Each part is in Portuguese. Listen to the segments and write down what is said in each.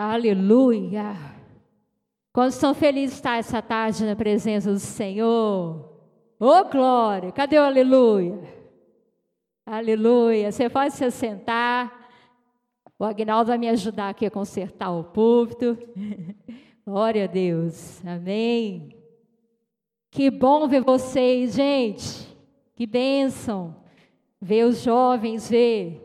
Aleluia. Quando estão felizes de estar essa tarde na presença do Senhor? Ô oh, glória! Cadê o aleluia? Aleluia. Você pode se sentar. O Agnaldo vai me ajudar aqui a consertar o púlpito. Glória a Deus. Amém. Que bom ver vocês, gente. Que bênção. Ver os jovens, ver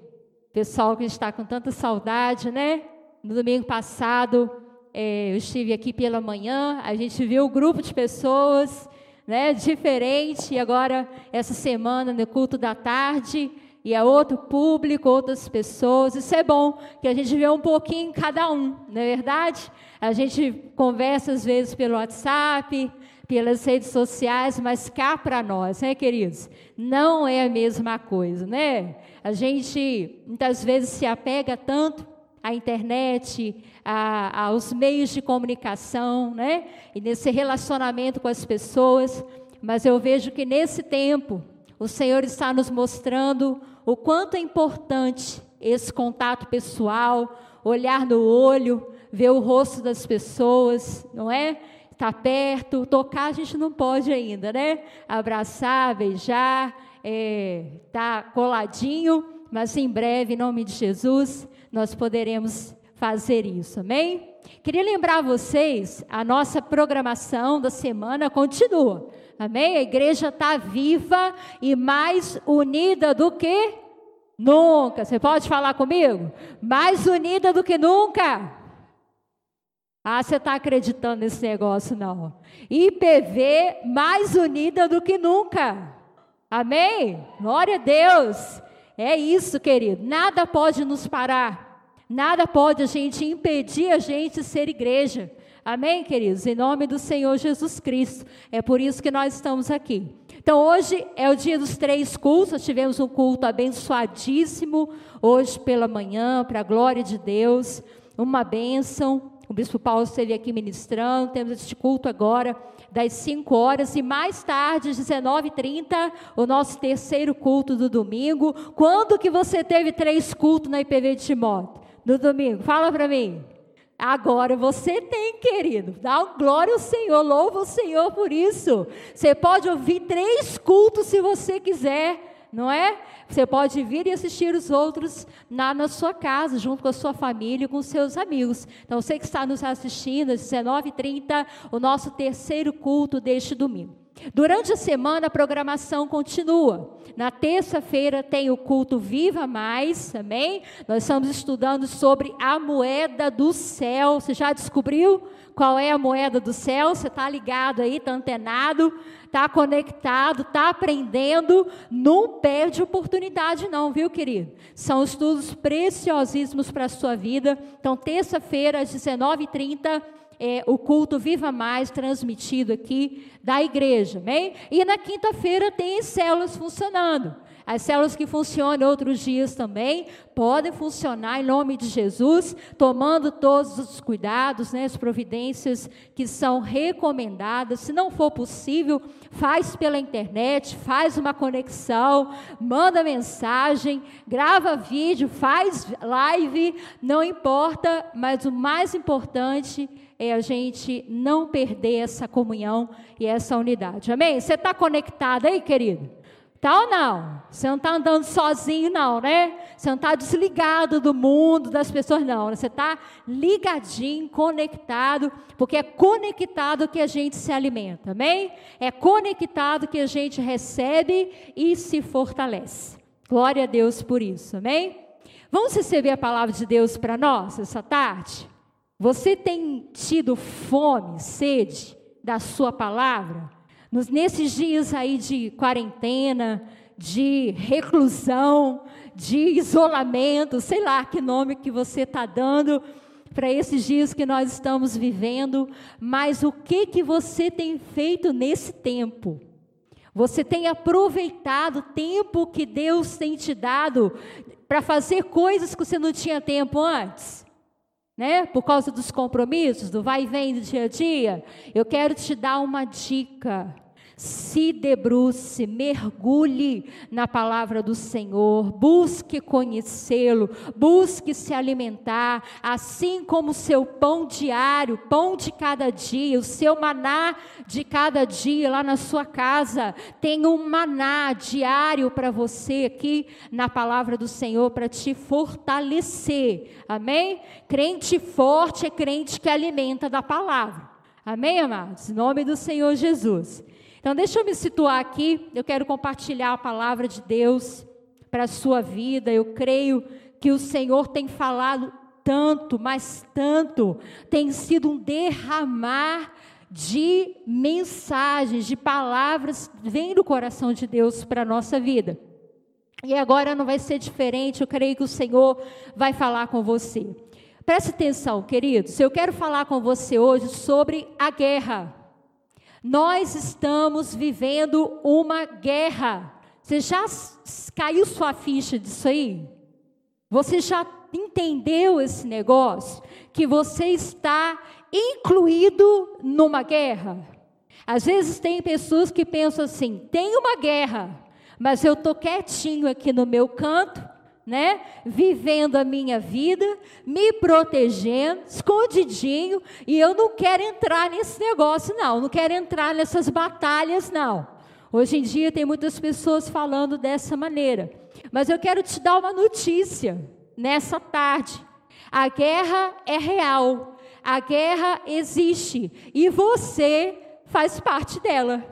pessoal que está com tanta saudade, né? No domingo passado, é, eu estive aqui pela manhã, a gente viu um grupo de pessoas, né, diferente, e agora, essa semana, no culto da tarde, e é outro público, outras pessoas. Isso é bom, que a gente vê um pouquinho em cada um, não é verdade? A gente conversa às vezes pelo WhatsApp, pelas redes sociais, mas cá para nós, né, queridos? Não é a mesma coisa, né? A gente muitas vezes se apega tanto à internet, a, aos meios de comunicação, né? E nesse relacionamento com as pessoas. Mas eu vejo que nesse tempo o Senhor está nos mostrando o quanto é importante esse contato pessoal, olhar no olho, ver o rosto das pessoas, não é? Estar tá perto, tocar a gente não pode ainda, né? Abraçar, beijar, é, tá coladinho, mas em breve, em nome de Jesus, nós poderemos fazer isso, amém? Queria lembrar vocês, a nossa programação da semana continua, amém? A igreja está viva e mais unida do que nunca. Você pode falar comigo? Mais unida do que nunca. Ah, você está acreditando nesse negócio, não. IPV mais unida do que nunca. Amém? Glória a Deus. É isso, querido. Nada pode nos parar. Nada pode a gente impedir a gente de ser igreja. Amém, queridos? Em nome do Senhor Jesus Cristo. É por isso que nós estamos aqui. Então, hoje é o dia dos três cultos. Nós tivemos um culto abençoadíssimo hoje pela manhã, para a glória de Deus. Uma bênção. O bispo Paulo esteve aqui ministrando. Temos este culto agora das 5 horas, e mais tarde, às 19h30, o nosso terceiro culto do domingo. Quando que você teve três cultos na IPV de Timóteo? No domingo? Fala para mim. Agora você tem, querido. Dá glória ao Senhor, louva o Senhor por isso. Você pode ouvir três cultos se você quiser não é? Você pode vir e assistir os outros na, na sua casa, junto com a sua família e com seus amigos. Então, você que está nos assistindo, às 19h30, o nosso terceiro culto deste domingo. Durante a semana, a programação continua. Na terça-feira tem o culto Viva Mais, amém? Nós estamos estudando sobre a moeda do céu. Você já descobriu qual é a moeda do céu? Você está ligado aí, está antenado? está conectado, está aprendendo, não perde oportunidade, não, viu, querido? São estudos preciosíssimos para a sua vida. Então, terça-feira, às 19h30, é, o culto Viva Mais transmitido aqui da igreja, amém? E na quinta-feira tem células funcionando. As células que funcionam outros dias também podem funcionar em nome de Jesus, tomando todos os cuidados, né, as providências que são recomendadas. Se não for possível, faz pela internet, faz uma conexão, manda mensagem, grava vídeo, faz live, não importa, mas o mais importante é a gente não perder essa comunhão e essa unidade. Amém? Você está conectado aí, querido? Tá ou não? Você não está andando sozinho, não, né? Você não está desligado do mundo, das pessoas, não. Você está ligadinho, conectado, porque é conectado que a gente se alimenta, amém? É conectado que a gente recebe e se fortalece. Glória a Deus por isso, amém? Vamos receber a palavra de Deus para nós essa tarde? Você tem tido fome, sede da sua palavra? Nos, nesses dias aí de quarentena, de reclusão, de isolamento, sei lá que nome que você está dando para esses dias que nós estamos vivendo, mas o que que você tem feito nesse tempo? Você tem aproveitado o tempo que Deus tem te dado para fazer coisas que você não tinha tempo antes? Né? Por causa dos compromissos, do vai e vem do dia a dia? Eu quero te dar uma dica. Se debruce, mergulhe na palavra do Senhor, busque conhecê-lo, busque se alimentar, assim como o seu pão diário, pão de cada dia, o seu maná de cada dia lá na sua casa, tem um maná diário para você aqui na palavra do Senhor para te fortalecer. Amém? Crente forte é crente que alimenta da palavra. Amém, amados? Em nome do Senhor Jesus. Então, deixa eu me situar aqui. Eu quero compartilhar a palavra de Deus para a sua vida. Eu creio que o Senhor tem falado tanto, mas tanto, tem sido um derramar de mensagens, de palavras, vem do coração de Deus para a nossa vida. E agora não vai ser diferente, eu creio que o Senhor vai falar com você. Preste atenção, queridos, eu quero falar com você hoje sobre a guerra. Nós estamos vivendo uma guerra. Você já caiu sua ficha disso aí? Você já entendeu esse negócio? Que você está incluído numa guerra? Às vezes tem pessoas que pensam assim: tem uma guerra, mas eu estou quietinho aqui no meu canto, né? Vivendo a minha vida, me protegendo, escondidinho, e eu não quero entrar nesse negócio, não. Não quero entrar nessas batalhas, não. Hoje em dia tem muitas pessoas falando dessa maneira. Mas eu quero te dar uma notícia nessa tarde. A guerra é real. A guerra existe e você faz parte dela.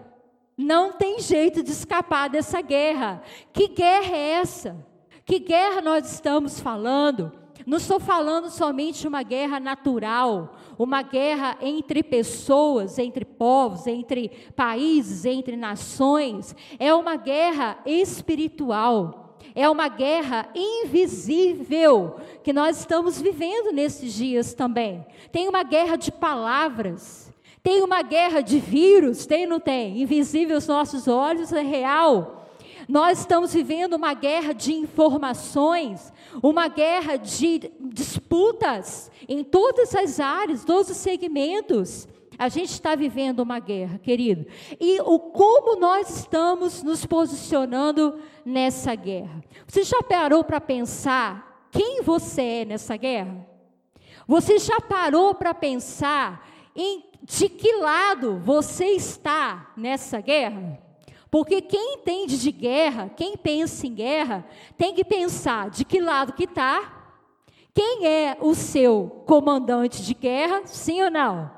Não tem jeito de escapar dessa guerra. Que guerra é essa? Que guerra nós estamos falando? Não estou falando somente de uma guerra natural, uma guerra entre pessoas, entre povos, entre países, entre nações. É uma guerra espiritual. É uma guerra invisível que nós estamos vivendo nesses dias também. Tem uma guerra de palavras, tem uma guerra de vírus, tem ou não tem? Invisível aos nossos olhos, é real. Nós estamos vivendo uma guerra de informações, uma guerra de disputas em todas as áreas, todos os segmentos. A gente está vivendo uma guerra, querido. E o como nós estamos nos posicionando nessa guerra. Você já parou para pensar quem você é nessa guerra? Você já parou para pensar em de que lado você está nessa guerra? Porque quem entende de guerra, quem pensa em guerra, tem que pensar de que lado que está, quem é o seu comandante de guerra, sim ou não?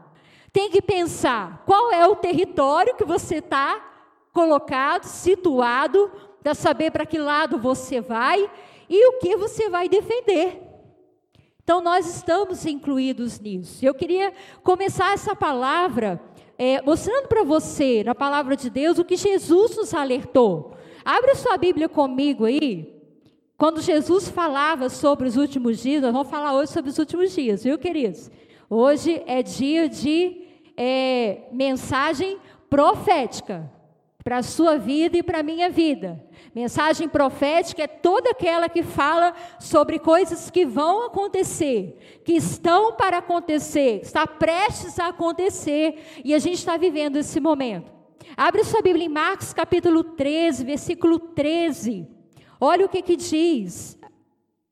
Tem que pensar qual é o território que você está colocado, situado, para saber para que lado você vai e o que você vai defender. Então, nós estamos incluídos nisso. Eu queria começar essa palavra é, mostrando para você, na palavra de Deus, o que Jesus nos alertou. Abre sua Bíblia comigo aí. Quando Jesus falava sobre os últimos dias, nós vamos falar hoje sobre os últimos dias, viu, queridos? Hoje é dia de é, mensagem profética para a sua vida e para a minha vida. Mensagem profética é toda aquela que fala sobre coisas que vão acontecer, que estão para acontecer, está prestes a acontecer, e a gente está vivendo esse momento. Abre sua Bíblia em Marcos capítulo 13, versículo 13. Olha o que que diz.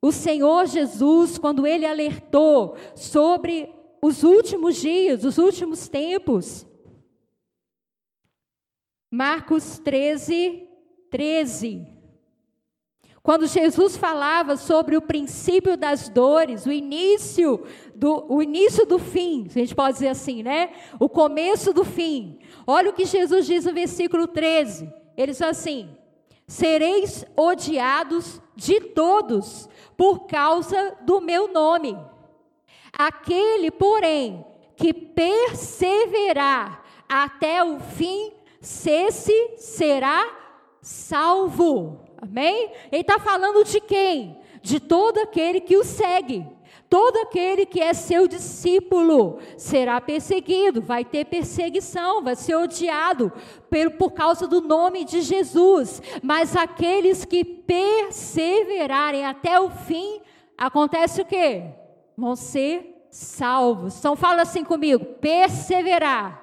O Senhor Jesus, quando ele alertou sobre os últimos dias, os últimos tempos, Marcos 13, 13. Quando Jesus falava sobre o princípio das dores, o início do, o início do fim, a gente pode dizer assim, né? O começo do fim. Olha o que Jesus diz no versículo 13. Ele diz assim: Sereis odiados de todos por causa do meu nome. Aquele, porém, que perseverar até o fim, se será salvo. Amém? Ele está falando de quem? De todo aquele que o segue. Todo aquele que é seu discípulo será perseguido, vai ter perseguição, vai ser odiado por, causa do nome de Jesus. Mas aqueles que perseverarem até o fim, acontece o quê? Vão ser salvos. Então fala assim comigo: perseverar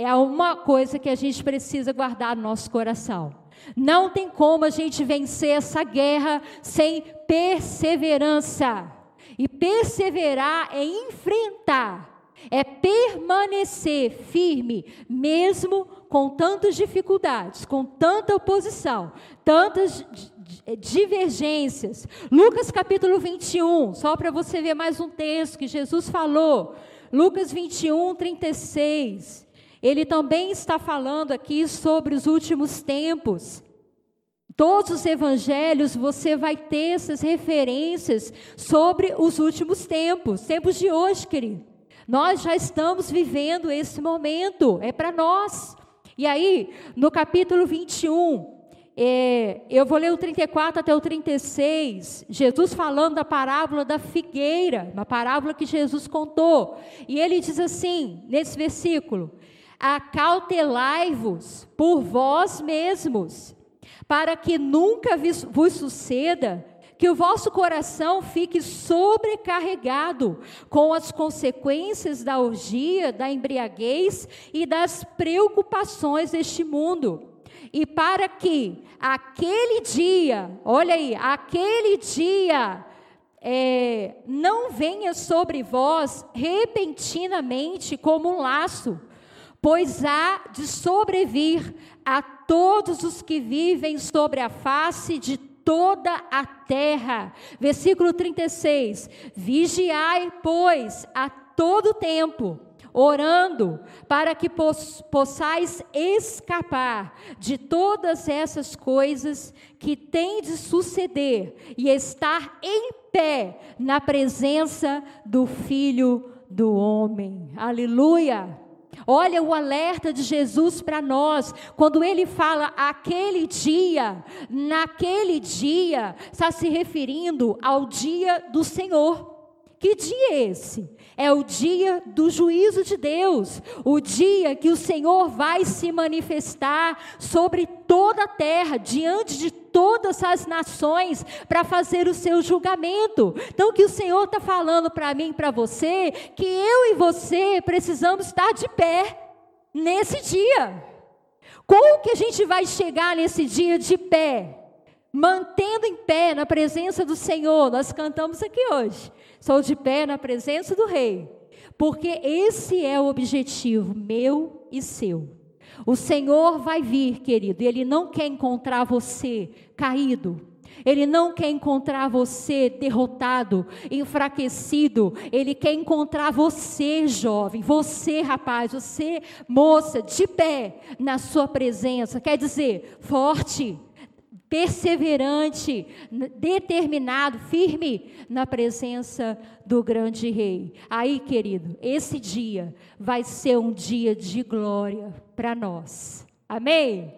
é uma coisa que a gente precisa guardar no nosso coração. Não tem como a gente vencer essa guerra sem perseverança. E perseverar é enfrentar, é permanecer firme, mesmo com tantas dificuldades, com tanta oposição, tantas divergências. Lucas capítulo 21, só para você ver mais um texto que Jesus falou. Lucas 21, 36. Ele também está falando aqui sobre os últimos tempos. Todos os evangelhos você vai ter essas referências sobre os últimos tempos, tempos de hoje, querido. Nós já estamos vivendo esse momento, é para nós. E aí, no capítulo 21, é, eu vou ler o 34 até o 36, Jesus falando da parábola da figueira, uma parábola que Jesus contou. E ele diz assim, nesse versículo: Acautelai-vos por vós mesmos, para que nunca vos suceda que o vosso coração fique sobrecarregado com as consequências da orgia, da embriaguez e das preocupações deste mundo. E para que aquele dia, olha aí, aquele dia é, não venha sobre vós repentinamente como um laço, pois há de sobrevir a todos os que vivem sobre a face de toda a terra. Versículo 36. Vigiai, pois, a todo tempo, orando, para que possais escapar de todas essas coisas que têm de suceder e estar em pé na presença do Filho do Homem. Aleluia! Olha o alerta de Jesus para nós, quando ele fala aquele dia, naquele dia, está se referindo ao dia do Senhor. Que dia é esse? É o dia do juízo de Deus, o dia que o Senhor vai se manifestar sobre toda a terra, diante de todas as nações, para fazer o seu julgamento. Então, que o Senhor está falando para mim e para você, que eu e você precisamos estar de pé nesse dia. Como que a gente vai chegar nesse dia de pé? Mantendo em pé na presença do Senhor, nós cantamos aqui hoje. Sou de pé na presença do Rei, porque esse é o objetivo meu e seu. O Senhor vai vir, querido, e Ele não quer encontrar você caído, ele não quer encontrar você derrotado, enfraquecido. Ele quer encontrar você, jovem, você, rapaz, você, moça, de pé na sua presença. Quer dizer, forte, perseverante, determinado, firme na presença do grande rei. Aí, querido, esse dia vai ser um dia de glória para nós. Amém?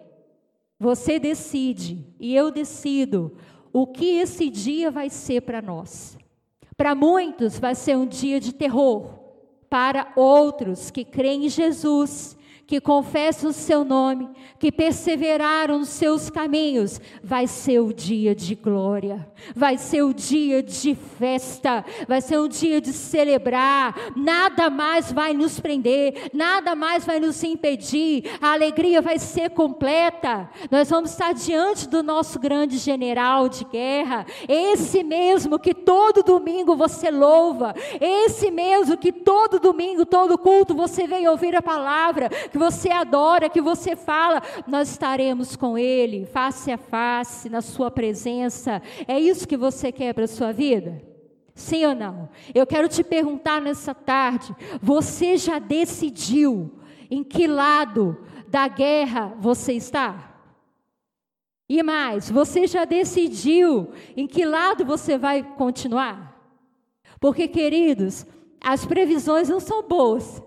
Você decide e eu decido o que esse dia vai ser para nós. Para muitos vai ser um dia de terror, para outros que creem em Jesus que confessam o seu nome, que perseveraram nos seus caminhos, vai ser o dia de glória, vai ser o dia de festa, vai ser um dia de celebrar. Nada mais vai nos prender, nada mais vai nos impedir. A alegria vai ser completa. Nós vamos estar diante do nosso grande general de guerra, esse mesmo que todo domingo você louva, esse mesmo que todo domingo, todo culto você vem ouvir a palavra, que você adora, que você fala, nós estaremos com Ele, face a face, na Sua presença. É isso que você quer para a sua vida? Sim ou não? Eu quero te perguntar nessa tarde: você já decidiu em que lado da guerra você está? E mais, você já decidiu em que lado você vai continuar? Porque, queridos, as previsões não são boas.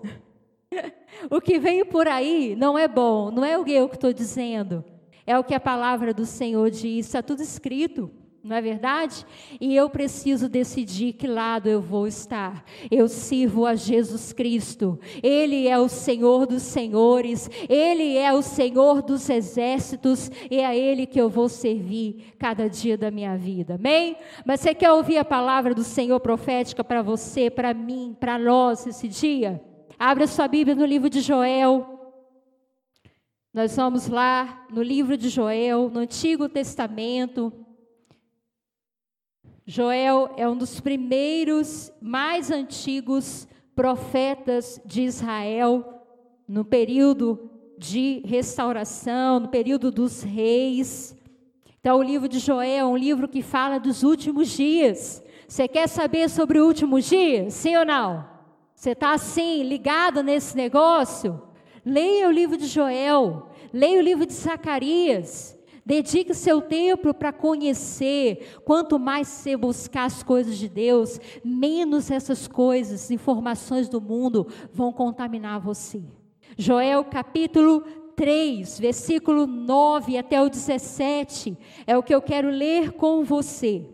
o que vem por aí não é bom, não é o que eu estou dizendo, é o que a palavra do Senhor diz, está tudo escrito não é verdade? E eu preciso decidir que lado eu vou estar. Eu sirvo a Jesus Cristo, Ele é o Senhor dos Senhores, Ele é o Senhor dos exércitos, e é a Ele que eu vou servir cada dia da minha vida, amém? Mas você quer ouvir a palavra do Senhor profética para você, para mim, para nós esse dia? Abra sua Bíblia no livro de Joel, Nós vamos lá no livro de Joel, no Antigo Testamento. Joel é um dos primeiros, mais antigos profetas de Israel, no período de restauração, no período dos reis. Então, o livro de Joel é um livro que fala dos últimos dias. Você quer saber sobre o último dia? Sim ou não? Você está assim, ligado nesse negócio? Leia o livro de Joel, leia o livro de Zacarias. Dedique seu tempo para conhecer. Quanto mais você buscar as coisas de Deus, menos essas coisas, informações do mundo vão contaminar você. Joel capítulo 3, versículo 9 até o 17, é o que eu quero ler com você.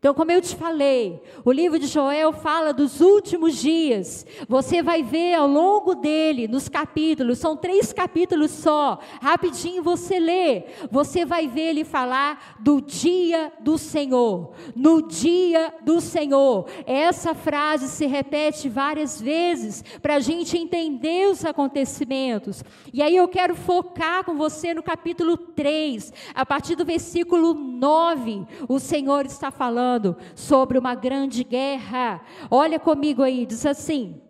Então, como eu te falei, o livro de Joel fala dos últimos dias. Você vai ver ao longo dele, nos capítulos, são três capítulos só. Rapidinho você lê. Você vai ver ele falar do dia do Senhor. No dia do Senhor. Essa frase se repete várias vezes para a gente entender os acontecimentos. E aí eu quero focar com você no capítulo 3, a partir do versículo 9. O Senhor está falando falando sobre uma grande guerra. Olha comigo aí, diz assim: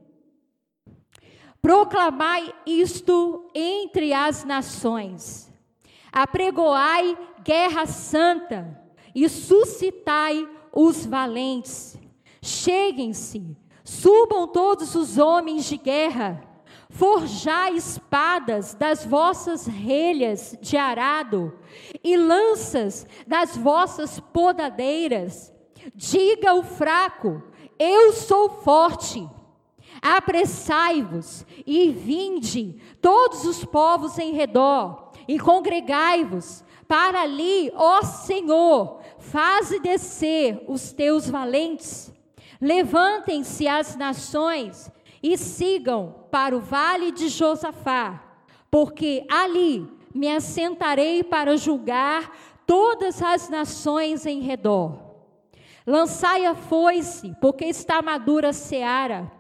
Proclamai isto entre as nações, apregoai guerra santa e suscitai os valentes. Cheguem-se, subam todos os homens de guerra, forjai espadas das vossas relhas de arado e lanças das vossas podadeiras. Diga o fraco: Eu sou forte. Apressai-vos e vinde, todos os povos em redor, e congregai-vos para ali, ó Senhor, faze descer os teus valentes. Levantem-se as nações e sigam para o vale de Josafá, porque ali me assentarei para julgar todas as nações em redor. Lançai a foice, porque está madura a seara.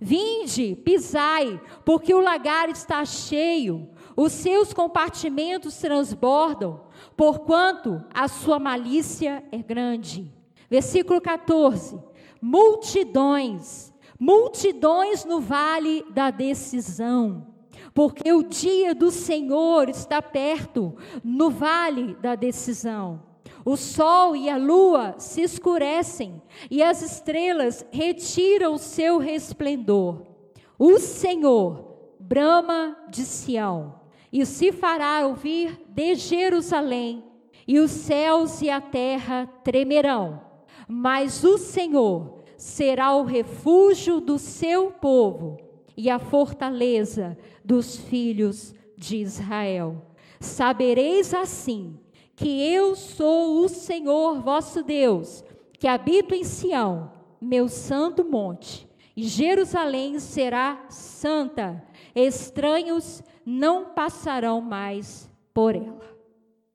Vinde, pisai, porque o lagar está cheio, os seus compartimentos transbordam, porquanto a sua malícia é grande. Versículo 14: Multidões, multidões no vale da decisão porque o dia do Senhor está perto, no vale da decisão. O sol e a lua se escurecem e as estrelas retiram seu resplendor. O Senhor brama de Sião e se fará ouvir de Jerusalém, e os céus e a terra tremerão. Mas o Senhor será o refúgio do seu povo e a fortaleza dos filhos de Israel. Sabereis assim que eu sou o Senhor vosso Deus, que habito em Sião, meu santo monte, e Jerusalém será santa. Estranhos não passarão mais por ela.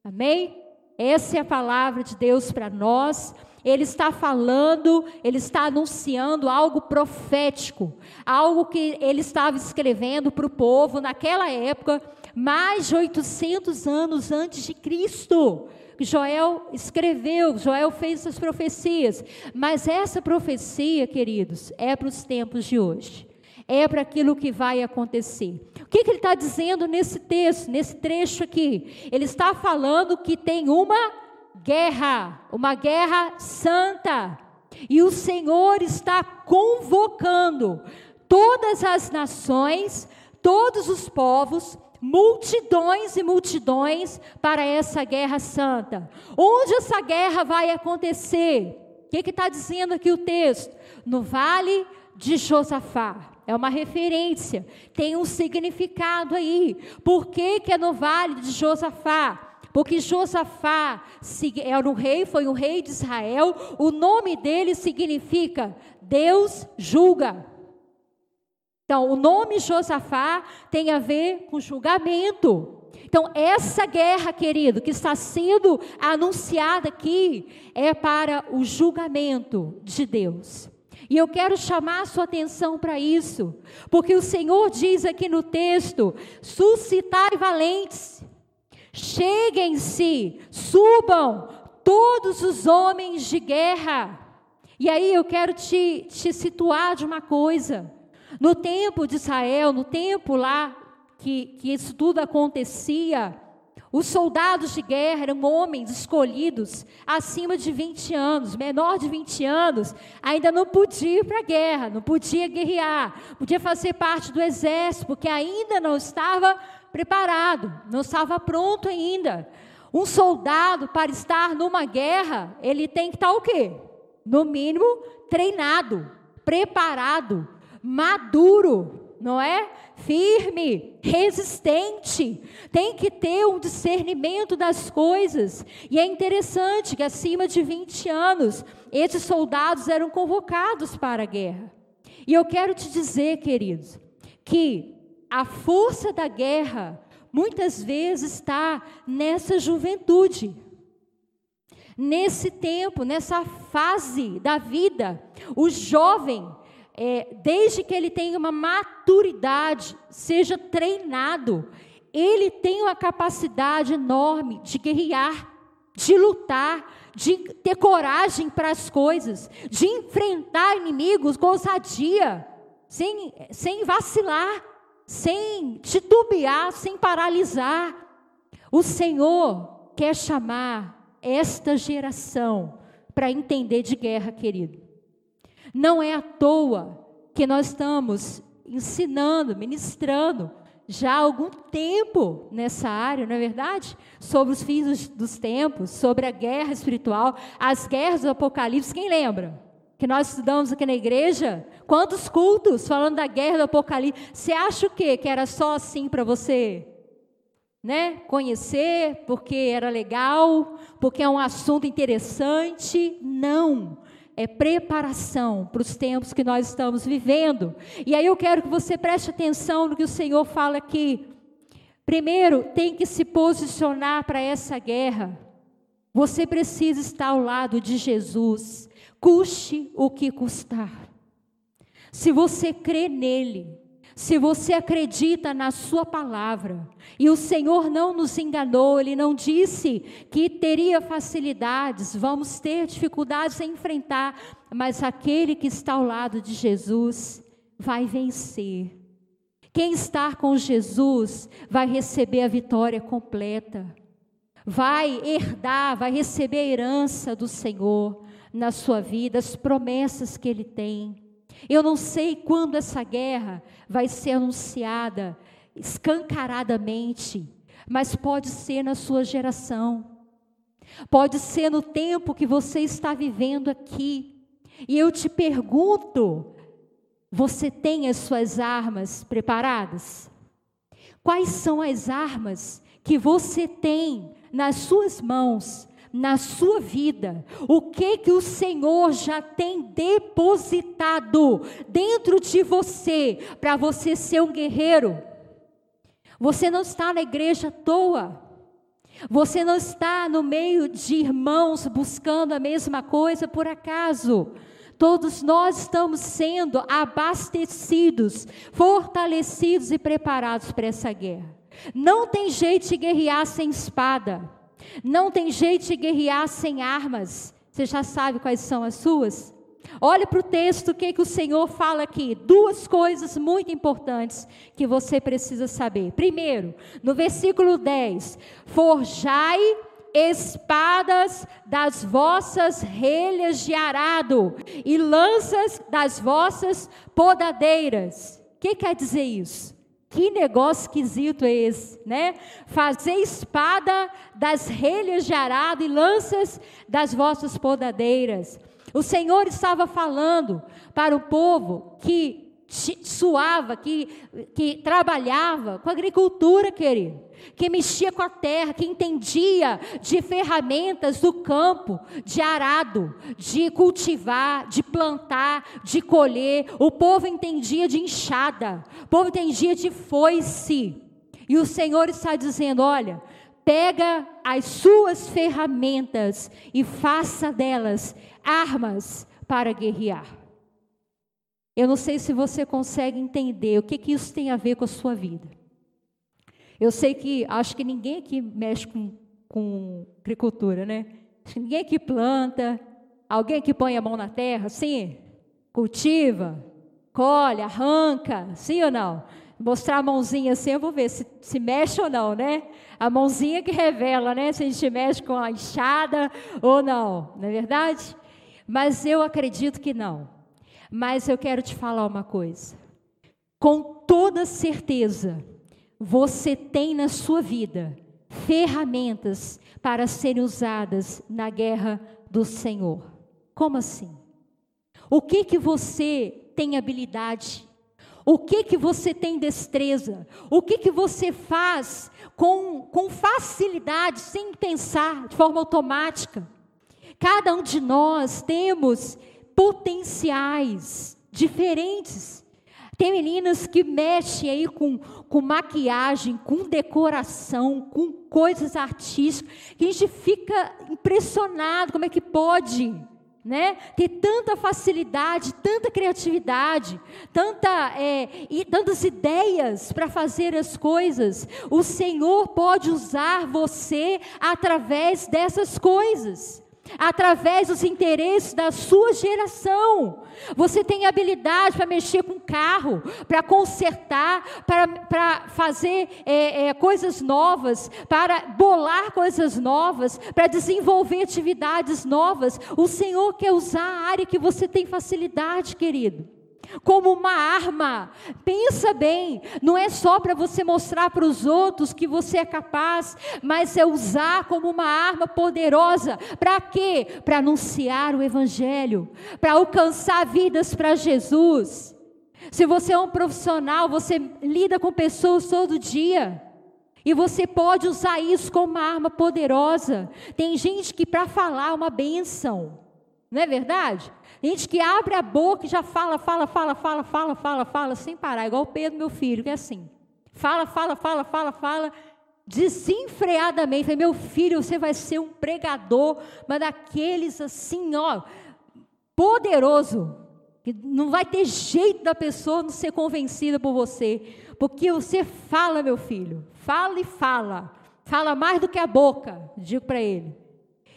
Amém? Essa é a palavra de Deus para nós. Ele está falando, ele está anunciando algo profético, algo que ele estava escrevendo para o povo naquela época, mais de 800 anos antes de Cristo. Joel escreveu, Joel fez essas profecias, mas essa profecia, queridos, é para os tempos de hoje, é para aquilo que vai acontecer. O que, que ele está dizendo nesse texto, nesse trecho aqui? Ele está falando que tem uma guerra, uma guerra santa. E o Senhor está convocando todas as nações, todos os povos, multidões e multidões para essa guerra santa. Onde essa guerra vai acontecer? O que está dizendo aqui o texto? No vale de Josafá. É uma referência, tem um significado aí. Por que, que é no vale de Josafá? Porque Josafá era um rei, foi um rei de Israel, o nome dele significa Deus julga. Então, o nome Josafá tem a ver com julgamento. Então, essa guerra, querido, que está sendo anunciada aqui, é para o julgamento de Deus. E eu quero chamar a sua atenção para isso, porque o Senhor diz aqui no texto: suscitai valentes, cheguem-se, subam todos os homens de guerra. E aí eu quero te, te situar de uma coisa. No tempo de Israel, no tempo lá que, que isso tudo acontecia, os soldados de guerra eram homens escolhidos acima de 20 anos, menor de 20 anos, ainda não podia ir para a guerra, não podia guerrear, podia fazer parte do exército, porque ainda não estava preparado, não estava pronto ainda. Um soldado, para estar numa guerra, ele tem que estar o quê? No mínimo, treinado, preparado, maduro, não é? firme, resistente, tem que ter um discernimento das coisas. E é interessante que acima de 20 anos, esses soldados eram convocados para a guerra. E eu quero te dizer, queridos, que a força da guerra muitas vezes está nessa juventude. Nesse tempo, nessa fase da vida, o jovem é, desde que ele tenha uma maturidade, seja treinado, ele tem uma capacidade enorme de guerrear, de lutar, de ter coragem para as coisas, de enfrentar inimigos com ousadia, sem, sem vacilar, sem titubear, sem paralisar. O Senhor quer chamar esta geração para entender de guerra, querido. Não é à toa que nós estamos ensinando, ministrando já há algum tempo nessa área, não é verdade? Sobre os fins dos, dos tempos, sobre a guerra espiritual, as guerras do Apocalipse. Quem lembra? Que nós estudamos aqui na igreja? Quantos cultos falando da guerra do Apocalipse? Você acha o quê? Que era só assim para você né, conhecer, porque era legal, porque é um assunto interessante? Não é preparação para os tempos que nós estamos vivendo. E aí eu quero que você preste atenção no que o Senhor fala aqui. Primeiro, tem que se posicionar para essa guerra. Você precisa estar ao lado de Jesus, custe o que custar. Se você crê nele, se você acredita na Sua palavra, e o Senhor não nos enganou, Ele não disse que teria facilidades, vamos ter dificuldades a enfrentar, mas aquele que está ao lado de Jesus vai vencer. Quem está com Jesus vai receber a vitória completa, vai herdar, vai receber a herança do Senhor na sua vida, as promessas que Ele tem. Eu não sei quando essa guerra vai ser anunciada escancaradamente, mas pode ser na sua geração, pode ser no tempo que você está vivendo aqui. E eu te pergunto: você tem as suas armas preparadas? Quais são as armas que você tem nas suas mãos na sua vida, o que que o Senhor já tem depositado dentro de você para você ser um guerreiro. Você não está na igreja à toa. Você não está no meio de irmãos buscando a mesma coisa por acaso. Todos nós estamos sendo abastecidos, fortalecidos e preparados para essa guerra. Não tem jeito de guerrear sem espada. Não tem jeito de guerrear sem armas. Você já sabe quais são as suas? Olha para o texto, o que, que o Senhor fala aqui. Duas coisas muito importantes que você precisa saber. Primeiro, no versículo 10: Forjai espadas das vossas relhas de arado e lanças das vossas podadeiras. O que quer dizer isso? Que negócio esquisito é esse, né? Fazer espada das relhas de arado e lanças das vossas podadeiras. O Senhor estava falando para o povo que suava, que, que trabalhava com agricultura, querido, que mexia com a terra, que entendia de ferramentas do campo, de arado, de cultivar, de plantar, de colher. O povo entendia de enxada, o povo entendia de foice. E o Senhor está dizendo: olha, pega as suas ferramentas e faça delas armas para guerrear. Eu não sei se você consegue entender o que, que isso tem a ver com a sua vida. Eu sei que, acho que ninguém aqui mexe com, com agricultura, né? Acho que ninguém aqui planta, alguém que põe a mão na terra, sim? Cultiva, colhe, arranca, sim ou não? Mostrar a mãozinha assim, eu vou ver se, se mexe ou não, né? A mãozinha que revela, né? Se a gente mexe com a enxada ou não, não é verdade? Mas eu acredito que não. Mas eu quero te falar uma coisa. Com toda certeza, você tem na sua vida ferramentas para serem usadas na guerra do Senhor. Como assim? O que que você tem habilidade? O que que você tem destreza? O que que você faz com, com facilidade, sem pensar, de forma automática? Cada um de nós temos potenciais diferentes. Tem meninas que mexem aí com, com maquiagem, com decoração, com coisas artísticas, que a gente fica impressionado como é que pode. Né? Ter tanta facilidade, tanta criatividade, tanta, é, e tantas ideias para fazer as coisas. O Senhor pode usar você através dessas coisas através dos interesses da sua geração. Você tem habilidade para mexer com carro, para consertar, para, para fazer é, é, coisas novas, para bolar coisas novas, para desenvolver atividades novas. O Senhor quer usar a área que você tem facilidade, querido como uma arma. Pensa bem, não é só para você mostrar para os outros que você é capaz, mas é usar como uma arma poderosa. Para quê? Para anunciar o evangelho, para alcançar vidas para Jesus. Se você é um profissional, você lida com pessoas todo dia. E você pode usar isso como uma arma poderosa. Tem gente que para falar é uma benção. Não é verdade? Gente que abre a boca e já fala, fala, fala, fala, fala, fala, fala, sem parar, igual o Pedro, meu filho, que é assim. Fala, fala, fala, fala, fala, desenfreadamente. Falei, meu filho, você vai ser um pregador, mas daqueles assim, ó, poderoso. Que não vai ter jeito da pessoa não ser convencida por você. Porque você fala, meu filho, fala e fala. Fala mais do que a boca, digo para ele.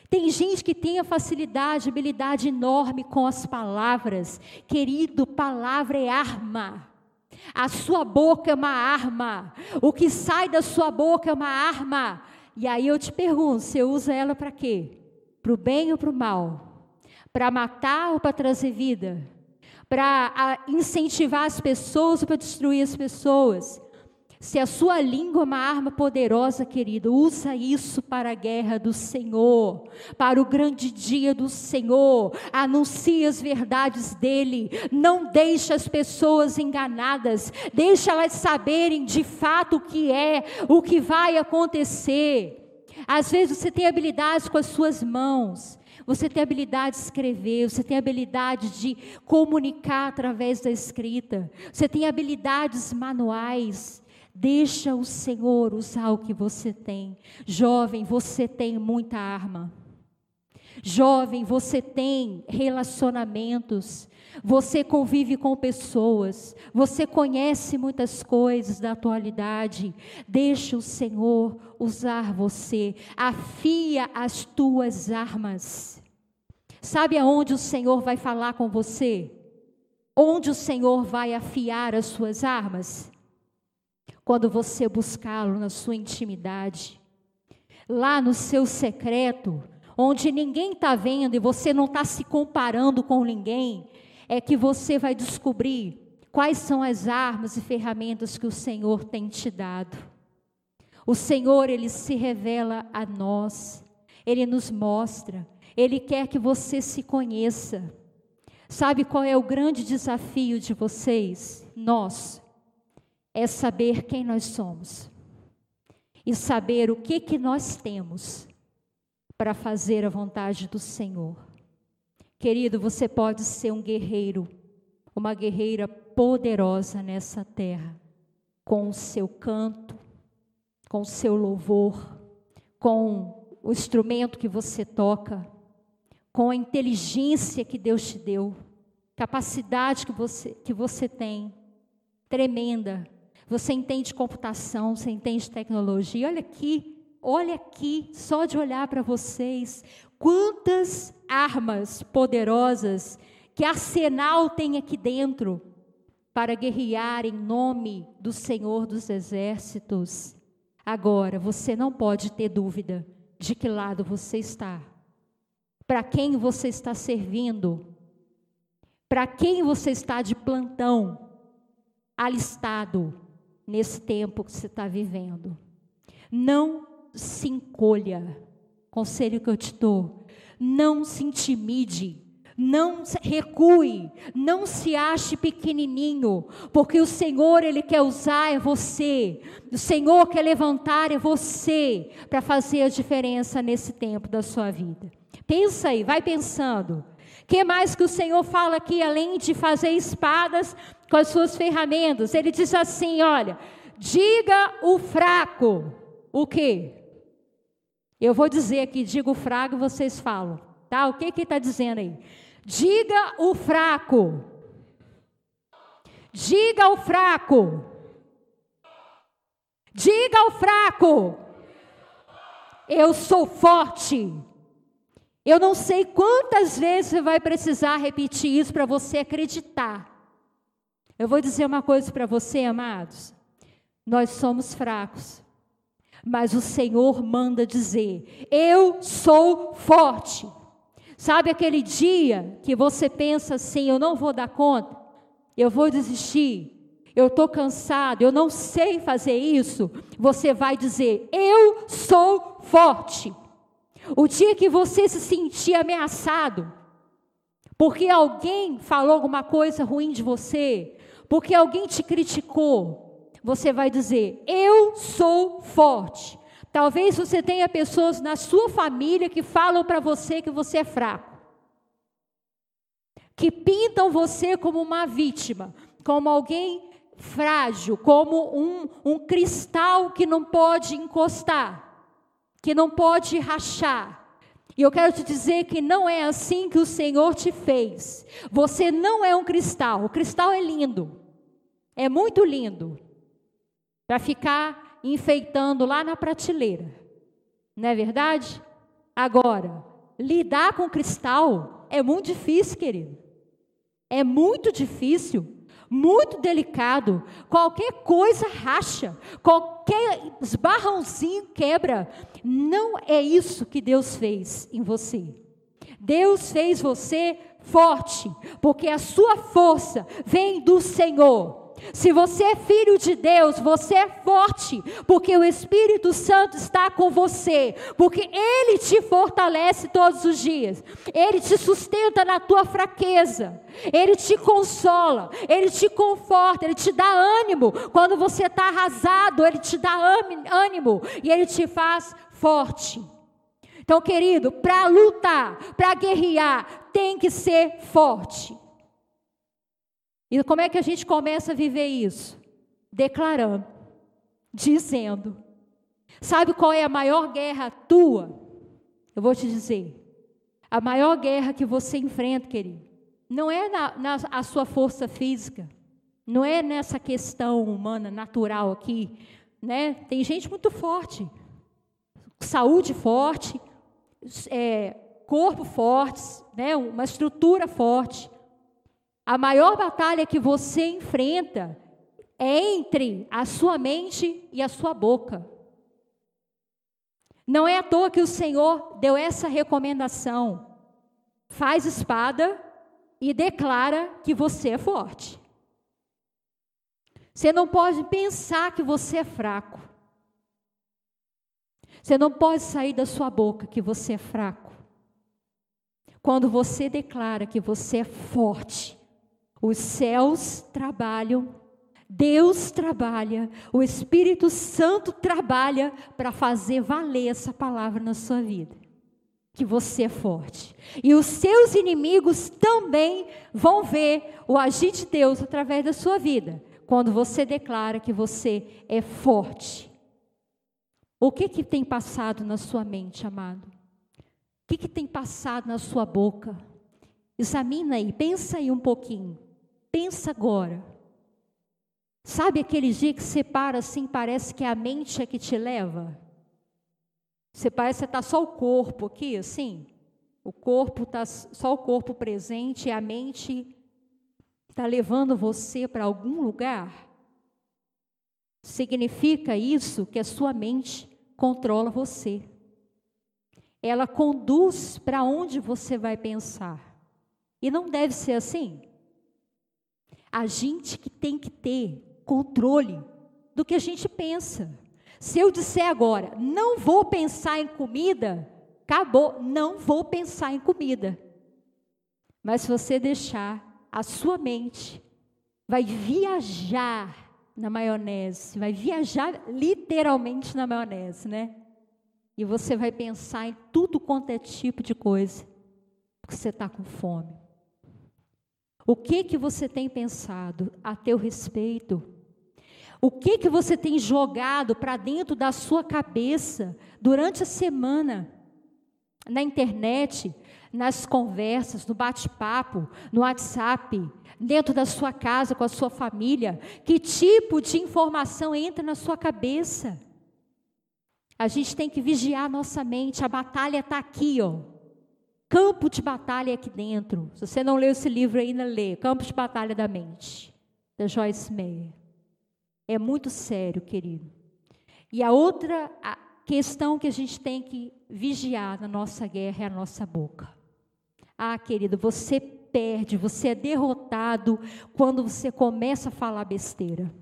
Tem gente que tem a facilidade, habilidade enorme com as palavras. Querido, palavra é arma. A sua boca é uma arma. O que sai da sua boca é uma arma. E aí eu te pergunto: você usa ela para quê? Para o bem ou para o mal? Para matar ou para trazer vida? Para incentivar as pessoas ou para destruir as pessoas? Se a sua língua é uma arma poderosa, querido, usa isso para a guerra do Senhor, para o grande dia do Senhor. Anuncie as verdades dele. Não deixe as pessoas enganadas. Deixa elas saberem de fato o que é, o que vai acontecer. Às vezes você tem habilidades com as suas mãos. Você tem habilidade de escrever, você tem habilidade de comunicar através da escrita, você tem habilidades manuais, Deixa o Senhor usar o que você tem. Jovem, você tem muita arma. Jovem, você tem relacionamentos, você convive com pessoas, você conhece muitas coisas da atualidade. Deixa o Senhor usar você, afia as tuas armas. Sabe aonde o Senhor vai falar com você? Onde o Senhor vai afiar as suas armas? Quando você buscá-lo na sua intimidade, lá no seu secreto, onde ninguém está vendo e você não está se comparando com ninguém, é que você vai descobrir quais são as armas e ferramentas que o Senhor tem te dado. O Senhor, ele se revela a nós, ele nos mostra, ele quer que você se conheça. Sabe qual é o grande desafio de vocês? Nós, é saber quem nós somos e saber o que que nós temos para fazer a vontade do Senhor. Querido, você pode ser um guerreiro, uma guerreira poderosa nessa terra, com o seu canto, com o seu louvor, com o instrumento que você toca, com a inteligência que Deus te deu. capacidade que você, que você tem, tremenda. Você entende computação, você entende tecnologia. Olha aqui, olha aqui, só de olhar para vocês, quantas armas poderosas, que arsenal tem aqui dentro para guerrear em nome do Senhor dos Exércitos. Agora, você não pode ter dúvida de que lado você está, para quem você está servindo, para quem você está de plantão, alistado nesse tempo que você está vivendo. Não se encolha, conselho que eu te dou, não se intimide, não recue, não se ache pequenininho, porque o Senhor ele quer usar é você. O Senhor quer levantar é você para fazer a diferença nesse tempo da sua vida. Pensa aí, vai pensando. Que mais que o Senhor fala aqui além de fazer espadas com as suas ferramentas? Ele diz assim, olha: diga o fraco. O quê? Eu vou dizer aqui, diga o fraco, vocês falam, tá? O que que está dizendo aí? Diga o fraco. Diga ao fraco. Diga ao fraco. Eu sou forte. Eu não sei quantas vezes você vai precisar repetir isso para você acreditar. Eu vou dizer uma coisa para você, amados. Nós somos fracos, mas o Senhor manda dizer: Eu sou forte. Sabe aquele dia que você pensa assim: eu não vou dar conta, eu vou desistir, eu estou cansado, eu não sei fazer isso. Você vai dizer: eu sou forte. O dia que você se sentir ameaçado, porque alguém falou alguma coisa ruim de você, porque alguém te criticou, você vai dizer: eu sou forte. Talvez você tenha pessoas na sua família que falam para você que você é fraco, que pintam você como uma vítima, como alguém frágil, como um, um cristal que não pode encostar, que não pode rachar. E eu quero te dizer que não é assim que o Senhor te fez. Você não é um cristal. O cristal é lindo, é muito lindo, para ficar enfeitando lá na prateleira. Não é verdade? Agora, lidar com cristal é muito difícil, querido. É muito difícil, muito delicado. Qualquer coisa racha, qualquer esbarrãozinho quebra. Não é isso que Deus fez em você. Deus fez você forte, porque a sua força vem do Senhor. Se você é filho de Deus, você é forte, porque o Espírito Santo está com você, porque Ele te fortalece todos os dias, Ele te sustenta na tua fraqueza, Ele te consola, Ele te conforta, Ele te dá ânimo. Quando você está arrasado, Ele te dá ânimo e Ele te faz forte. Então, querido, para lutar, para guerrear, tem que ser forte. E como é que a gente começa a viver isso? Declarando, dizendo. Sabe qual é a maior guerra tua? Eu vou te dizer. A maior guerra que você enfrenta, querido, não é na, na a sua força física, não é nessa questão humana, natural aqui, né? Tem gente muito forte, saúde forte, é, corpo forte, né? Uma estrutura forte. A maior batalha que você enfrenta é entre a sua mente e a sua boca. Não é à toa que o Senhor deu essa recomendação. Faz espada e declara que você é forte. Você não pode pensar que você é fraco. Você não pode sair da sua boca que você é fraco. Quando você declara que você é forte, os céus trabalham, Deus trabalha, o Espírito Santo trabalha para fazer valer essa palavra na sua vida. Que você é forte. E os seus inimigos também vão ver o agir de Deus através da sua vida, quando você declara que você é forte. O que que tem passado na sua mente, amado? O que que tem passado na sua boca? Examina aí, pensa aí um pouquinho. Pensa agora. Sabe aquele dia que você para assim, parece que é a mente é que te leva? Você parece que está só o corpo aqui, assim. O corpo está só o corpo presente e a mente está levando você para algum lugar. Significa isso que a sua mente controla você. Ela conduz para onde você vai pensar. E não deve ser assim. A gente que tem que ter controle do que a gente pensa. Se eu disser agora, não vou pensar em comida, acabou, não vou pensar em comida. Mas se você deixar a sua mente, vai viajar na maionese, vai viajar literalmente na maionese, né? E você vai pensar em tudo quanto é tipo de coisa, porque você está com fome. O que que você tem pensado a teu respeito? O que que você tem jogado para dentro da sua cabeça durante a semana? Na internet, nas conversas, no bate-papo, no WhatsApp, dentro da sua casa com a sua família? Que tipo de informação entra na sua cabeça? A gente tem que vigiar nossa mente, a batalha está aqui, ó campo de batalha aqui dentro. Se você não leu esse livro ainda, lê. Campo de Batalha da Mente, da Joyce Meyer. É muito sério, querido. E a outra questão que a gente tem que vigiar na nossa guerra é a nossa boca. Ah, querido, você perde, você é derrotado quando você começa a falar besteira.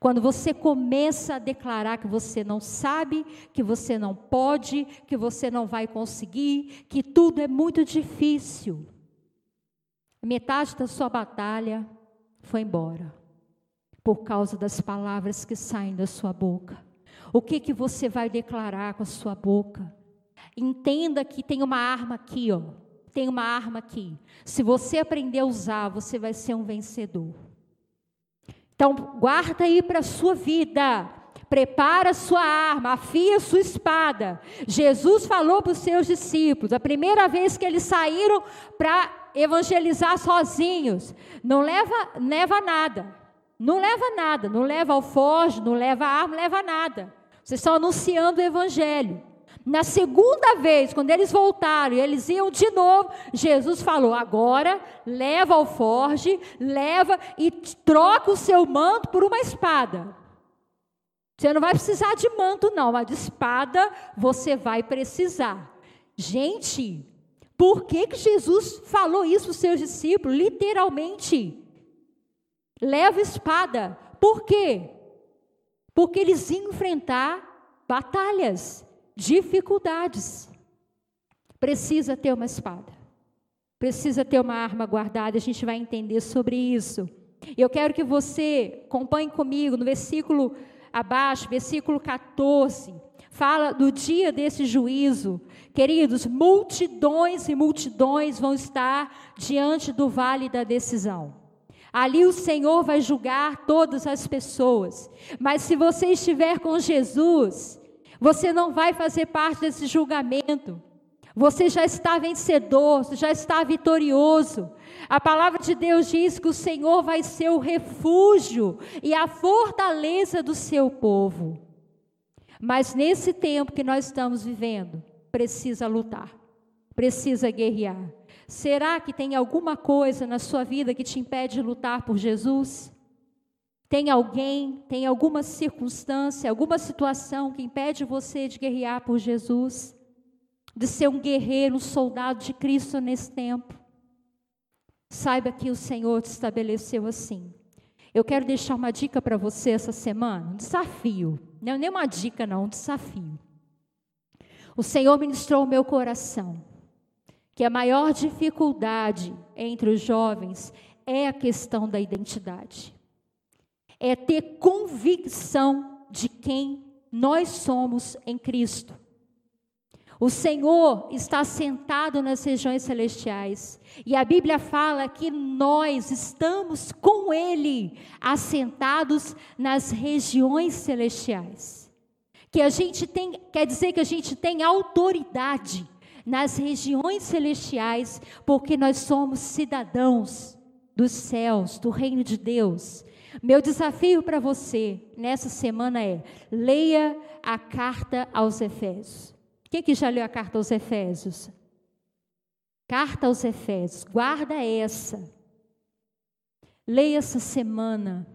Quando você começa a declarar que você não sabe, que você não pode, que você não vai conseguir, que tudo é muito difícil. Metade da sua batalha foi embora por causa das palavras que saem da sua boca. O que que você vai declarar com a sua boca? Entenda que tem uma arma aqui, ó. Tem uma arma aqui. Se você aprender a usar, você vai ser um vencedor. Então, guarda aí para a sua vida. Prepara sua arma, afia a sua espada. Jesus falou para os seus discípulos, a primeira vez que eles saíram para evangelizar sozinhos, não leva, leva nada. Não leva nada, não leva alforje, não leva arma, não leva nada. Vocês estão anunciando o evangelho. Na segunda vez, quando eles voltaram e eles iam de novo, Jesus falou: agora leva o forge, leva e troca o seu manto por uma espada. Você não vai precisar de manto, não, mas de espada você vai precisar. Gente, por que, que Jesus falou isso para os seus discípulos? Literalmente. Leva espada. Por quê? Porque eles iam enfrentar batalhas dificuldades. Precisa ter uma espada. Precisa ter uma arma guardada, a gente vai entender sobre isso. Eu quero que você acompanhe comigo no versículo abaixo, versículo 14. Fala do dia desse juízo. Queridos, multidões e multidões vão estar diante do vale da decisão. Ali o Senhor vai julgar todas as pessoas. Mas se você estiver com Jesus, você não vai fazer parte desse julgamento. Você já está vencedor, já está vitorioso. A palavra de Deus diz que o Senhor vai ser o refúgio e a fortaleza do seu povo. Mas nesse tempo que nós estamos vivendo, precisa lutar, precisa guerrear. Será que tem alguma coisa na sua vida que te impede de lutar por Jesus? Tem alguém, tem alguma circunstância, alguma situação que impede você de guerrear por Jesus, de ser um guerreiro, um soldado de Cristo nesse tempo? Saiba que o Senhor te estabeleceu assim. Eu quero deixar uma dica para você essa semana, um desafio. Não é nem uma dica, não, um desafio. O Senhor ministrou o meu coração que a maior dificuldade entre os jovens é a questão da identidade é ter convicção de quem nós somos em Cristo. O Senhor está sentado nas regiões celestiais e a Bíblia fala que nós estamos com Ele assentados nas regiões celestiais. Que a gente tem, quer dizer que a gente tem autoridade nas regiões celestiais, porque nós somos cidadãos dos céus, do reino de Deus. Meu desafio para você nessa semana é: leia a carta aos Efésios. Quem que já leu a carta aos Efésios? Carta aos Efésios, guarda essa. Leia essa semana.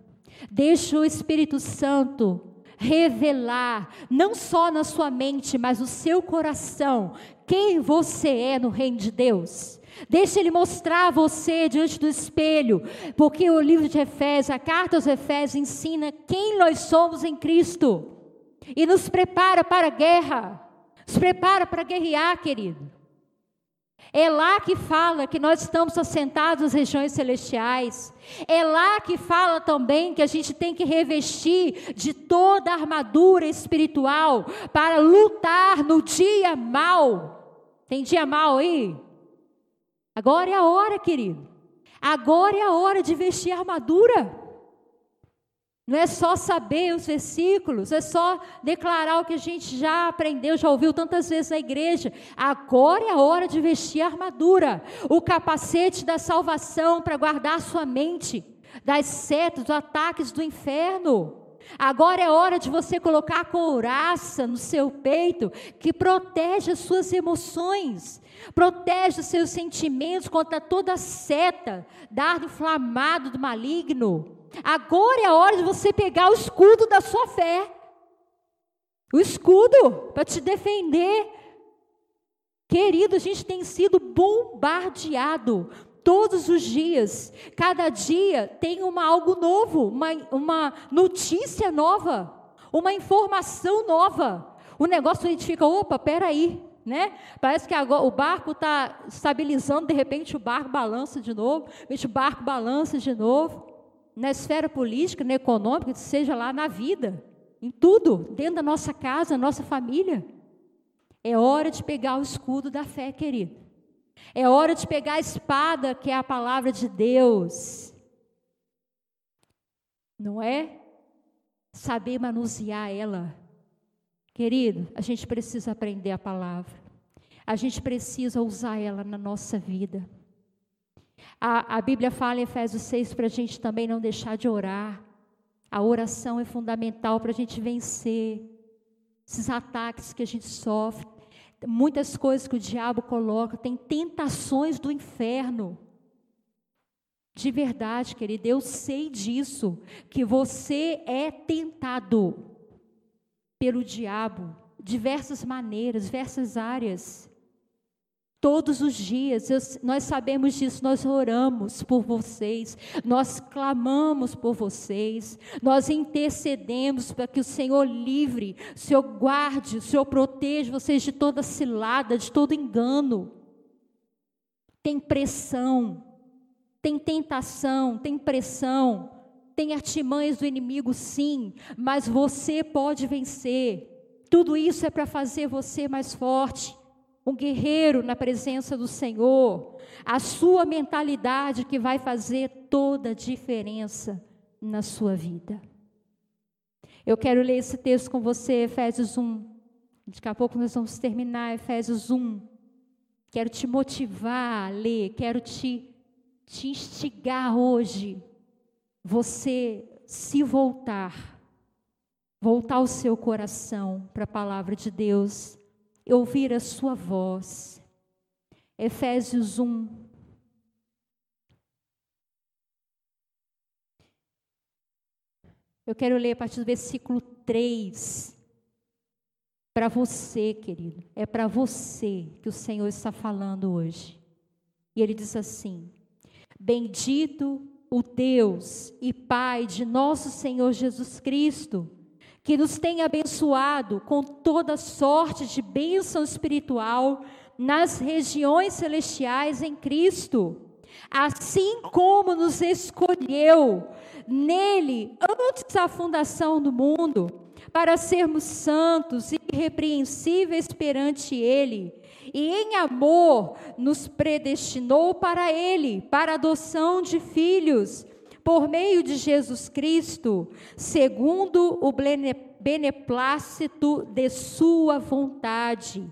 Deixa o Espírito Santo revelar, não só na sua mente, mas no seu coração, quem você é no reino de Deus. Deixa ele mostrar você diante do espelho, porque o livro de Efésios, a carta aos Efésios, ensina quem nós somos em Cristo e nos prepara para a guerra, nos prepara para guerrear, querido. É lá que fala que nós estamos assentados nas regiões celestiais. É lá que fala também que a gente tem que revestir de toda a armadura espiritual para lutar no dia mal. Tem dia mal aí? Agora é a hora, querido. Agora é a hora de vestir a armadura. Não é só saber os versículos, é só declarar o que a gente já aprendeu, já ouviu tantas vezes na igreja. Agora é a hora de vestir a armadura, o capacete da salvação para guardar sua mente das setas, dos ataques do inferno. Agora é hora de você colocar a couraça no seu peito que protege as suas emoções, protege os seus sentimentos contra toda seta, dardo inflamado do maligno. Agora é a hora de você pegar o escudo da sua fé. O escudo para te defender. Querido, a gente tem sido bombardeado todos os dias. Cada dia tem uma, algo novo, uma, uma notícia nova, uma informação nova. O negócio a gente fica, opa, peraí, né? Parece que agora o barco está estabilizando, de repente o barco balança de novo, de repente o barco balança de novo na esfera política, na econômica, seja lá na vida, em tudo, dentro da nossa casa, nossa família. É hora de pegar o escudo da fé, querido. É hora de pegar a espada, que é a palavra de Deus. Não é? Saber manusear ela. Querido, a gente precisa aprender a palavra. A gente precisa usar ela na nossa vida. A, a Bíblia fala em Efésios 6 para a gente também não deixar de orar. A oração é fundamental para a gente vencer esses ataques que a gente sofre. Muitas coisas que o diabo coloca, tem tentações do inferno. De verdade, querido, eu sei disso, que você é tentado pelo diabo, diversas maneiras, diversas áreas. Todos os dias, eu, nós sabemos disso, nós oramos por vocês, nós clamamos por vocês, nós intercedemos para que o Senhor livre, o Senhor guarde, o Senhor proteja vocês de toda cilada, de todo engano. Tem pressão, tem tentação, tem pressão, tem artimanhas do inimigo, sim, mas você pode vencer. Tudo isso é para fazer você mais forte um guerreiro na presença do Senhor, a sua mentalidade que vai fazer toda a diferença na sua vida. Eu quero ler esse texto com você, Efésios 1. Daqui a pouco nós vamos terminar Efésios 1. Quero te motivar a ler, quero te, te instigar hoje. Você se voltar, voltar o seu coração para a palavra de Deus ouvir a sua voz. Efésios 1. Eu quero ler a partir do versículo 3. Para você, querido, é para você que o Senhor está falando hoje. E ele diz assim: Bendito o Deus e Pai de nosso Senhor Jesus Cristo que nos tem abençoado com toda sorte de bênção espiritual nas regiões celestiais em Cristo, assim como nos escolheu nele antes da fundação do mundo, para sermos santos e irrepreensíveis perante Ele, e em amor nos predestinou para Ele, para adoção de filhos por meio de Jesus Cristo, segundo o beneplácito de Sua vontade,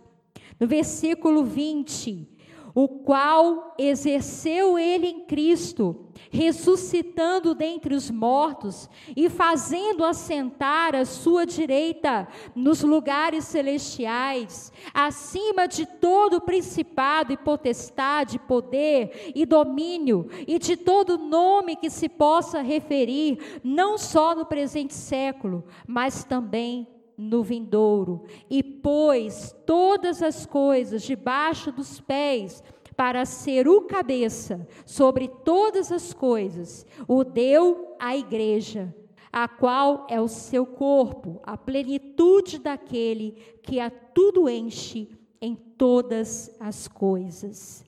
No versículo 20, o qual exerceu ele em Cristo, ressuscitando dentre os mortos e fazendo assentar à sua direita nos lugares celestiais, acima de todo principado e potestade, poder e domínio, e de todo nome que se possa referir, não só no presente século, mas também no vindouro, e pôs todas as coisas debaixo dos pés, para ser o cabeça sobre todas as coisas, o deu à igreja, a qual é o seu corpo, a plenitude daquele que a tudo enche em todas as coisas.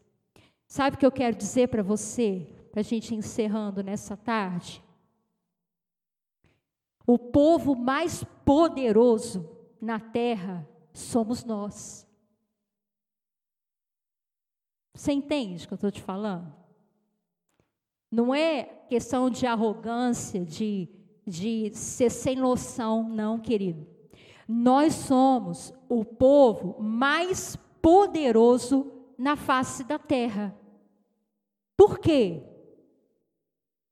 Sabe o que eu quero dizer para você, para a gente encerrando nessa tarde? O povo mais poderoso na terra somos nós. Você entende o que eu estou te falando? Não é questão de arrogância, de, de ser sem noção, não, querido. Nós somos o povo mais poderoso na face da terra. Por quê?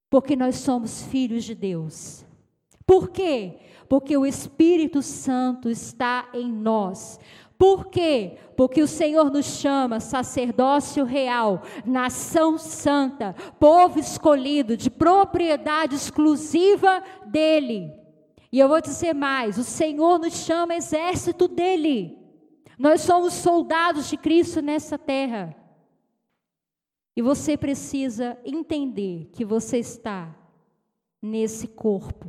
Porque nós somos filhos de Deus. Por quê? Porque o Espírito Santo está em nós. Por quê? Porque o Senhor nos chama sacerdócio real, nação santa, povo escolhido, de propriedade exclusiva dele. E eu vou dizer mais: o Senhor nos chama exército dele. Nós somos soldados de Cristo nessa terra. E você precisa entender que você está nesse corpo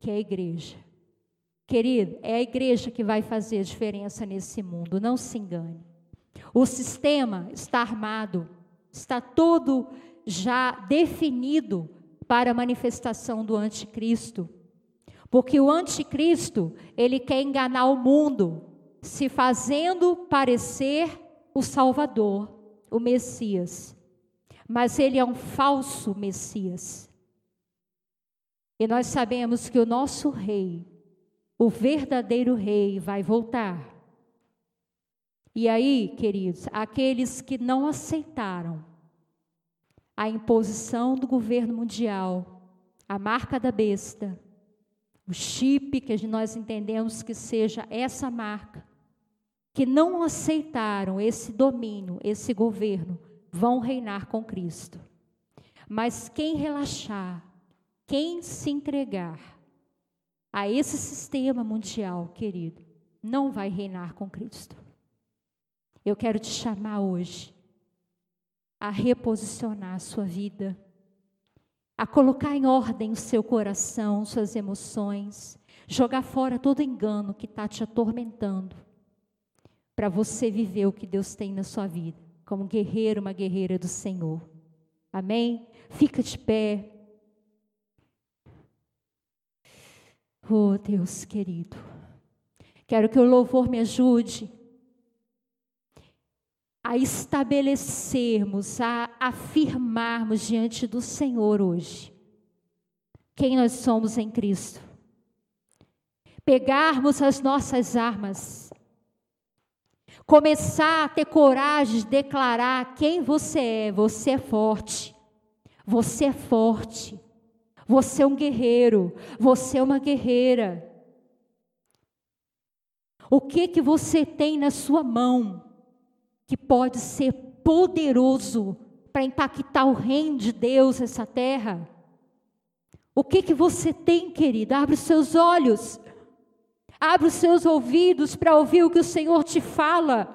que é a igreja. Querido, é a igreja que vai fazer a diferença nesse mundo, não se engane. O sistema está armado, está todo já definido para a manifestação do anticristo. Porque o anticristo, ele quer enganar o mundo, se fazendo parecer o Salvador, o Messias. Mas ele é um falso Messias. E nós sabemos que o nosso rei, o verdadeiro rei, vai voltar. E aí, queridos, aqueles que não aceitaram a imposição do governo mundial, a marca da besta, o chip que nós entendemos que seja essa marca, que não aceitaram esse domínio, esse governo, vão reinar com Cristo. Mas quem relaxar, quem se entregar a esse sistema mundial, querido, não vai reinar com Cristo. Eu quero te chamar hoje a reposicionar a sua vida, a colocar em ordem o seu coração, suas emoções, jogar fora todo engano que está te atormentando, para você viver o que Deus tem na sua vida, como guerreiro, uma guerreira do Senhor. Amém? Fica de pé. Oh, Deus querido, quero que o louvor me ajude a estabelecermos, a afirmarmos diante do Senhor hoje quem nós somos em Cristo. Pegarmos as nossas armas, começar a ter coragem de declarar quem você é. Você é forte, você é forte. Você é um guerreiro, você é uma guerreira. O que que você tem na sua mão que pode ser poderoso para impactar o reino de Deus nessa terra? O que que você tem, querida? Abre os seus olhos. Abre os seus ouvidos para ouvir o que o Senhor te fala.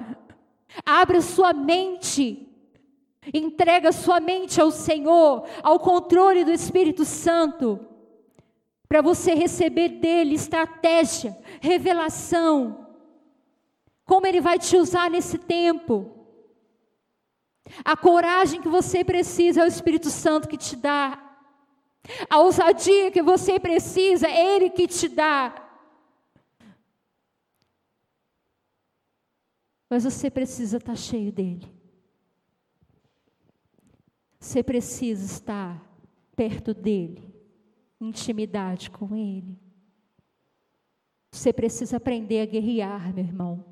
Abre a sua mente Entrega sua mente ao Senhor, ao controle do Espírito Santo, para você receber dele estratégia, revelação, como ele vai te usar nesse tempo. A coragem que você precisa é o Espírito Santo que te dá. A ousadia que você precisa é Ele que te dá. Mas você precisa estar cheio dele. Você precisa estar perto dele, intimidade com ele. Você precisa aprender a guerrear, meu irmão.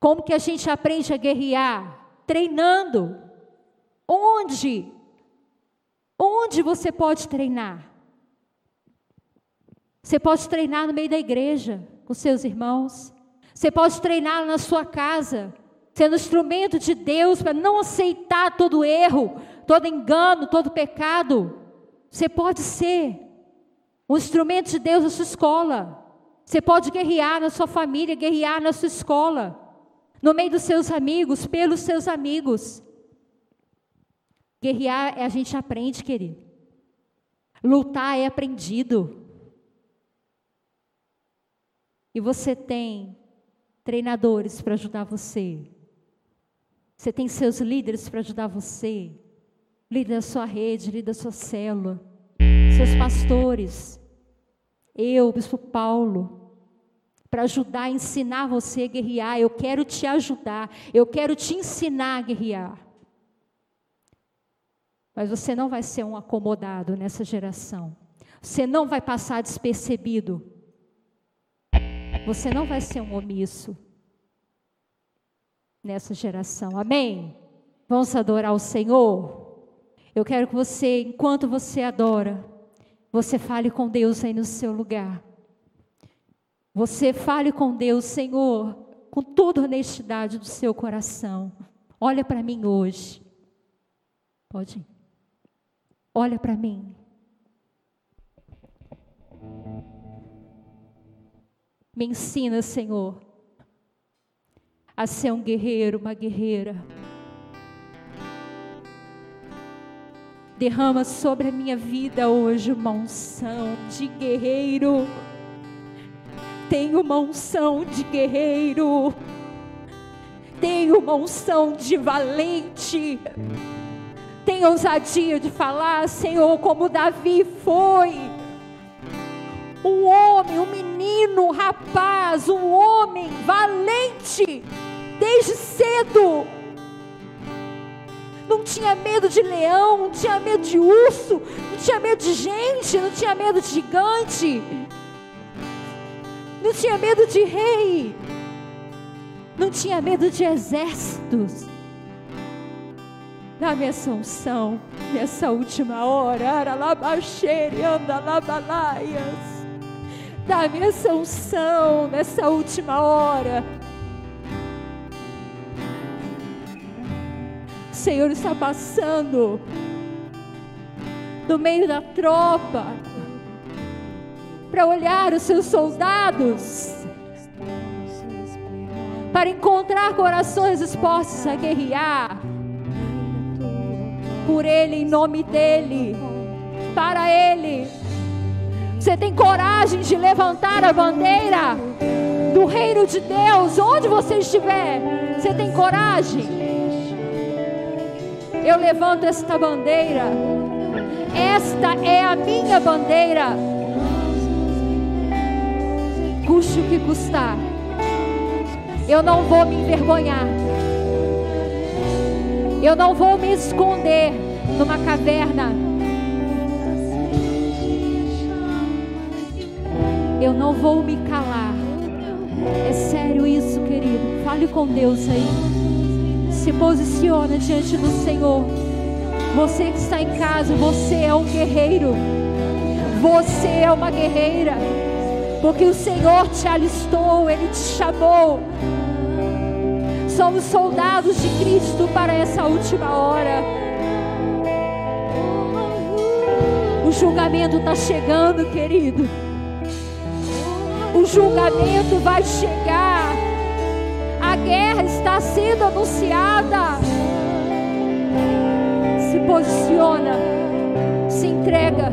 Como que a gente aprende a guerrear? Treinando. Onde? Onde você pode treinar? Você pode treinar no meio da igreja, com seus irmãos. Você pode treinar na sua casa, sendo instrumento de Deus para não aceitar todo erro, todo engano, todo pecado. Você pode ser um instrumento de Deus na sua escola. Você pode guerrear na sua família, guerrear na sua escola, no meio dos seus amigos, pelos seus amigos. Guerrear é a gente aprende, querido. Lutar é aprendido. E você tem treinadores para ajudar você. Você tem seus líderes para ajudar você. Líder da sua rede, líder da sua célula. Seus pastores. Eu, Bispo Paulo. Para ajudar, ensinar você a guerrear. Eu quero te ajudar. Eu quero te ensinar a guerrear. Mas você não vai ser um acomodado nessa geração. Você não vai passar despercebido. Você não vai ser um omisso nessa geração. Amém? Vamos adorar o Senhor? Eu quero que você, enquanto você adora, você fale com Deus aí no seu lugar. Você fale com Deus, Senhor, com toda honestidade do seu coração. Olha para mim hoje. Pode ir. Olha para mim. Me ensina, Senhor, a ser um guerreiro, uma guerreira. Derrama sobre a minha vida hoje uma unção de guerreiro. Tenho uma unção de guerreiro. Tenho uma unção de valente. Tem ousadia de falar, Senhor, como Davi foi. Um homem, um menino, um rapaz, um homem valente, desde cedo. Não tinha medo de leão, não tinha medo de urso, não tinha medo de gente, não tinha medo de gigante, não tinha medo de rei, não tinha medo de exércitos Dá-me essa unção nessa última hora. Aralabaxere, anda labalaias. Dá-me essa unção nessa última hora. O Senhor está passando no meio da tropa para olhar os seus soldados, para encontrar corações dispostos a guerrear por Ele, em nome dEle, para Ele. Você tem coragem de levantar a bandeira do reino de Deus, onde você estiver. Você tem coragem? Eu levanto esta bandeira. Esta é a minha bandeira. Custe o que custar. Eu não vou me envergonhar. Eu não vou me esconder numa caverna. Eu não vou me calar. É sério isso, querido. Fale com Deus aí. Se posiciona diante do Senhor. Você que está em casa, você é um guerreiro. Você é uma guerreira. Porque o Senhor te alistou, Ele te chamou somos soldados de Cristo para essa última hora. O julgamento está chegando, querido. O julgamento vai chegar. Guerra está sendo anunciada. Se posiciona, se entrega.